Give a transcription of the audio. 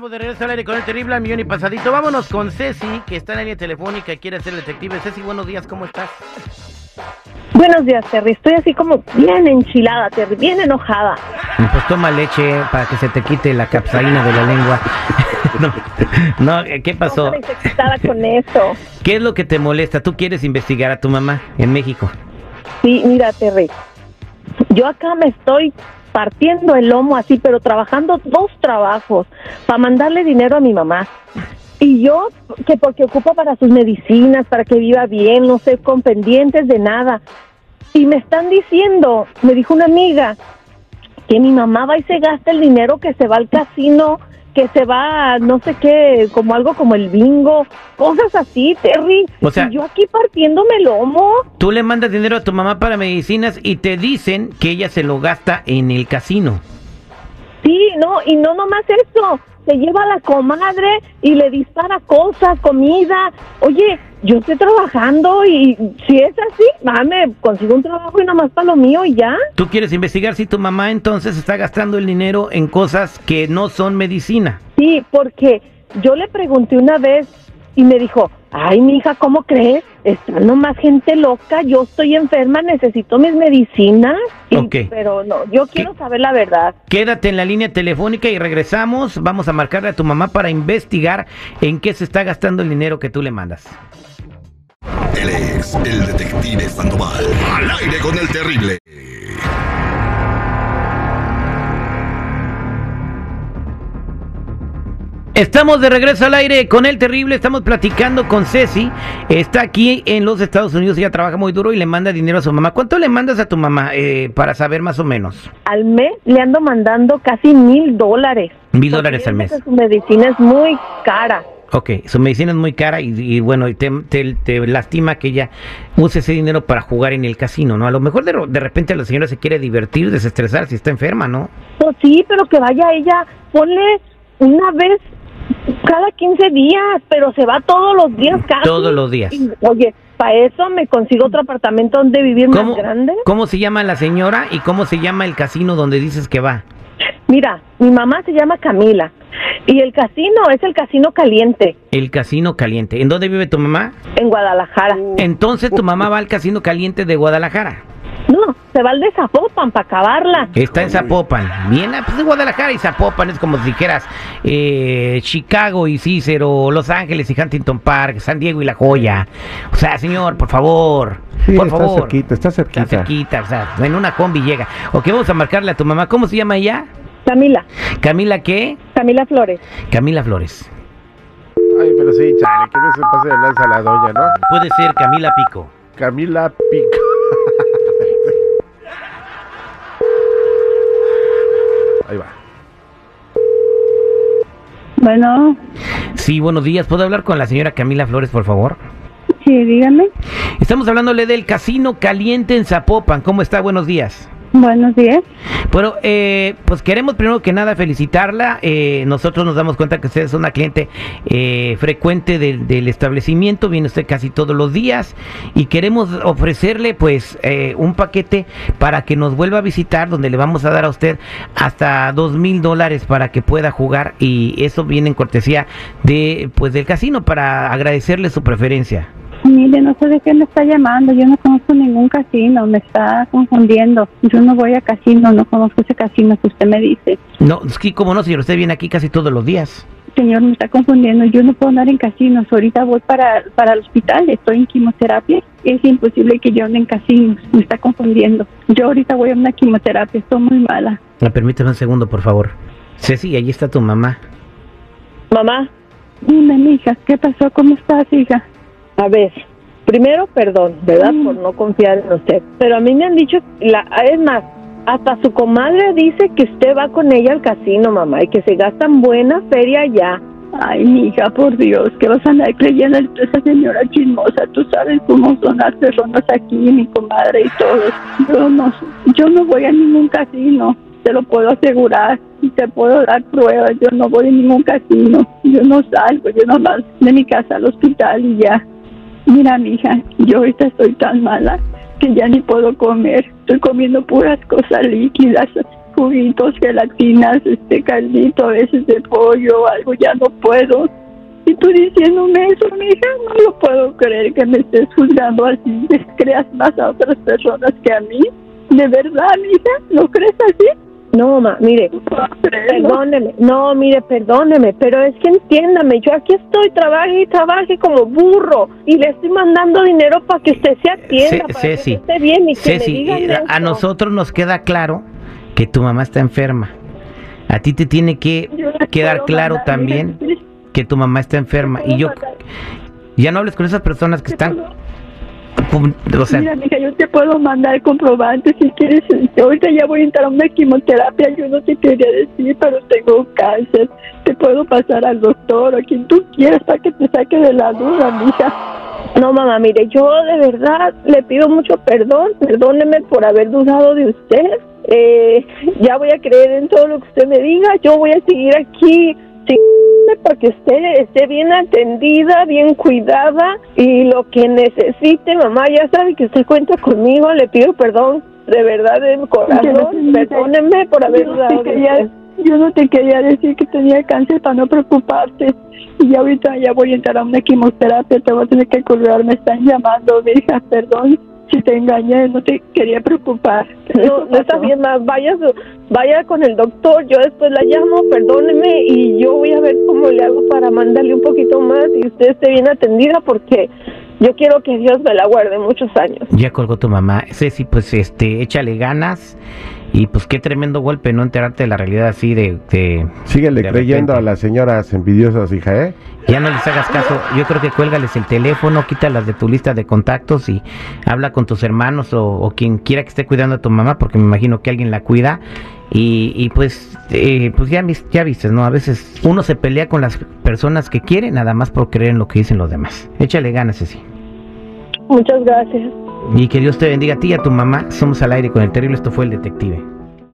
Estamos de regreso al aire con el terrible millón y pasadito. Vámonos con Ceci, que está en la línea telefónica y quiere ser detective. Ceci, buenos días, ¿cómo estás? Buenos días, Terry. Estoy así como bien enchilada, Terry, bien enojada. Pues toma leche para que se te quite la capsaína de la lengua. no, no, ¿qué pasó? No con eso. ¿Qué es lo que te molesta? ¿Tú quieres investigar a tu mamá en México? Sí, mira, Terry. Yo acá me estoy partiendo el lomo así, pero trabajando dos trabajos para mandarle dinero a mi mamá. Y yo, que porque ocupa para sus medicinas, para que viva bien, no sé, con pendientes de nada. Y me están diciendo, me dijo una amiga, que mi mamá va y se gasta el dinero que se va al casino, que se va a no sé qué, como algo como el bingo, cosas así, Terry. O sea- y yo aquí partiéndome el lomo. Tú le mandas dinero a tu mamá para medicinas y te dicen que ella se lo gasta en el casino. Sí, no, y no nomás eso, se lleva a la comadre y le dispara cosas, comida. Oye, yo estoy trabajando y si es así, dame, consigo un trabajo y nomás para lo mío y ya. Tú quieres investigar si tu mamá entonces está gastando el dinero en cosas que no son medicina. Sí, porque yo le pregunté una vez y me dijo, ay, mi hija, ¿cómo crees? Está nomás gente loca, yo estoy enferma, necesito mis medicinas. Y- Ok. Pero no, yo quiero saber la verdad. Quédate en la línea telefónica y regresamos. Vamos a marcarle a tu mamá para investigar en qué se está gastando el dinero que tú le mandas. Él es el detective Sandoval. Al aire con el terrible. Estamos de regreso al aire con el terrible, estamos platicando con Ceci, está aquí en los Estados Unidos, ella trabaja muy duro y le manda dinero a su mamá. ¿Cuánto le mandas a tu mamá eh, para saber más o menos? Al mes le ando mandando casi mil dólares. Mil dólares al mes. Su medicina es muy cara. Ok, su medicina es muy cara y, y bueno, y te, te- te lastima que ella use ese dinero para jugar en el casino, ¿no? A lo mejor de, de repente la señora se quiere divertir, desestresar si está enferma, ¿no? Pues sí, pero que vaya ella, ponle una vez cada 15 días, pero se va todos los días casi. Todos los días. Oye, para eso me consigo otro apartamento donde vivir ¿Cómo, más grande. ¿Cómo se llama la señora y cómo se llama el casino donde dices que va? Mira, mi mamá se llama Camila y el casino es el Casino Caliente El casino caliente. ¿En dónde vive tu mamá? en Guadalajara. Entonces tu mamá va al casino caliente de Guadalajara. No, se va al de Zapopan para acabarla. Está en Zapopan. Bien, ah, pues de Guadalajara y Zapopan es como si dijeras eh, Chicago y Cícero, Los Ángeles y Huntington Park, San Diego y La Joya. O sea, señor, por favor. Sí, por está favor. cerquita, está cerquita. Está cerquita, o sea, en una combi llega. Ok, vamos a marcarle a tu mamá. ¿Cómo se llama ella? Camila, Camila, ¿qué? Camila Flores. Camila Flores. Ay, pero sí, chale, que no se pase de lanza la doña, ¿no? Puede ser Camila Pico. Camila Pico. Ahí va. Bueno, Sí, buenos días. ¿Puedo hablar con la señora Camila Flores, por favor? sí, dígame. Estamos hablándole del casino caliente en Zapopan. ¿Cómo está? Buenos días. Buenos días. Bueno, eh, pues queremos primero que nada felicitarla. Eh, nosotros nos damos cuenta que usted es una cliente eh, frecuente del, establecimiento, viene usted casi todos los días y queremos ofrecerle pues eh, un paquete para que nos vuelva a visitar donde le vamos a dar a usted hasta dos mil dólares para que pueda jugar y eso viene en cortesía de pues del casino para agradecerle su preferencia. Mire, no sé de qué me está llamando. Yo no conozco ningún casino. Me está confundiendo. Yo no voy a casino. No conozco ese casino que usted me dice. No, es que como no, señor, usted viene aquí casi todos los días. Señor, me está confundiendo. Yo no puedo andar en casinos. Ahorita voy para, para el hospital. Estoy en quimioterapia. Es imposible que yo ande en casinos. Me está confundiendo. Yo ahorita voy a una quimioterapia. Estoy muy mala. Me permíteme un segundo, por favor. Ceci, ahí está tu mamá. Mamá, Dime, mija, ¿qué pasó? ¿Cómo estás, hija? A ver, primero perdón, ¿verdad? Mm. Por no confiar en usted. Pero a mí me han dicho, la, es más, hasta su comadre dice que usted va con ella al casino, mamá, y que se gastan buena feria allá. Ay, mija, por Dios, que vas a andar creyendo en esa señora chismosa. Tú sabes cómo son las personas aquí, mi comadre y todos. Yo no, yo no voy a ningún casino, te lo puedo asegurar. Y te puedo dar pruebas. Yo no voy a ningún casino. Yo no salgo, yo nomás de mi casa al hospital y ya. Mira, mija, yo ahorita estoy tan mala que ya ni puedo comer. Estoy comiendo puras cosas líquidas. juguitos, gelatinas, este caldito, a veces de pollo, algo, ya no puedo. Y tú diciéndome eso, mija, no lo puedo creer que me estés juzgando así, creas más a otras personas que a mí. ¿De verdad, mija? ¿Lo crees así? No, ma, mire, perdóneme, no, mire, perdóneme, pero es que entiéndame, yo aquí estoy, trabaje y trabaje como burro y le estoy mandando dinero para que usted se atienda, Ce- para Ceci, que esté bien y que Ceci, me digan eh, a nosotros nos queda claro que tu mamá está enferma. A ti te tiene que quedar claro mandar, también que tu mamá está enferma. Y yo, ya no hables con esas personas que están, o sea, Mira, mija, yo te puedo mandar comprobantes si quieres. Ahorita ya voy a entrar a una quimioterapia. Yo no te quería decir, pero tengo cáncer. Te puedo pasar al doctor o a quien tú quieras para que te saque de la duda, mija. No, mamá, mire, yo de verdad le pido mucho perdón, perdóneme por haber dudado de usted. Eh, ya voy a creer en todo lo que usted me diga. Yo voy a seguir aquí sin- para que usted esté bien atendida, bien cuidada y lo que necesite, mamá, ya sabe que usted cuenta conmigo. Le pido perdón, de verdad, de corazón. Perdóneme por haber Yo no, quería, usted. yo no te quería decir que tenía cáncer para no preocuparte. Y ahorita ya voy a entrar a una quimioterapia. Te voy a tener que colgar. Me están llamando, mija. Perdón si te engañé. No te quería preocupar. No, no está bien, más vaya, vaya con el doctor, yo después la llamo, perdóneme y yo voy a ver cómo le hago para mandarle un poquito más y usted esté bien atendida porque yo quiero que Dios me la guarde muchos años. ya colgó tu mamá. Ceci, pues este, échale ganas. Y pues qué tremendo golpe, no enterarte de la realidad así de... de Síguele de creyendo repente. a las señoras envidiosas, hija, ¿eh? Ya no les hagas caso. Yo creo que cuélgales el teléfono, quítalas de tu lista de contactos y habla con tus hermanos o, o quien quiera que esté cuidando a tu mamá, porque me imagino que alguien la cuida. Y, y pues, eh, pues ya, ya viste, ¿no? A veces uno se pelea con las personas que quiere nada más por creer en lo que dicen los demás. Échale ganas, así. Muchas gracias. Y que Dios te bendiga a ti y a tu mamá. Somos al aire con el terrible. Esto fue el detective.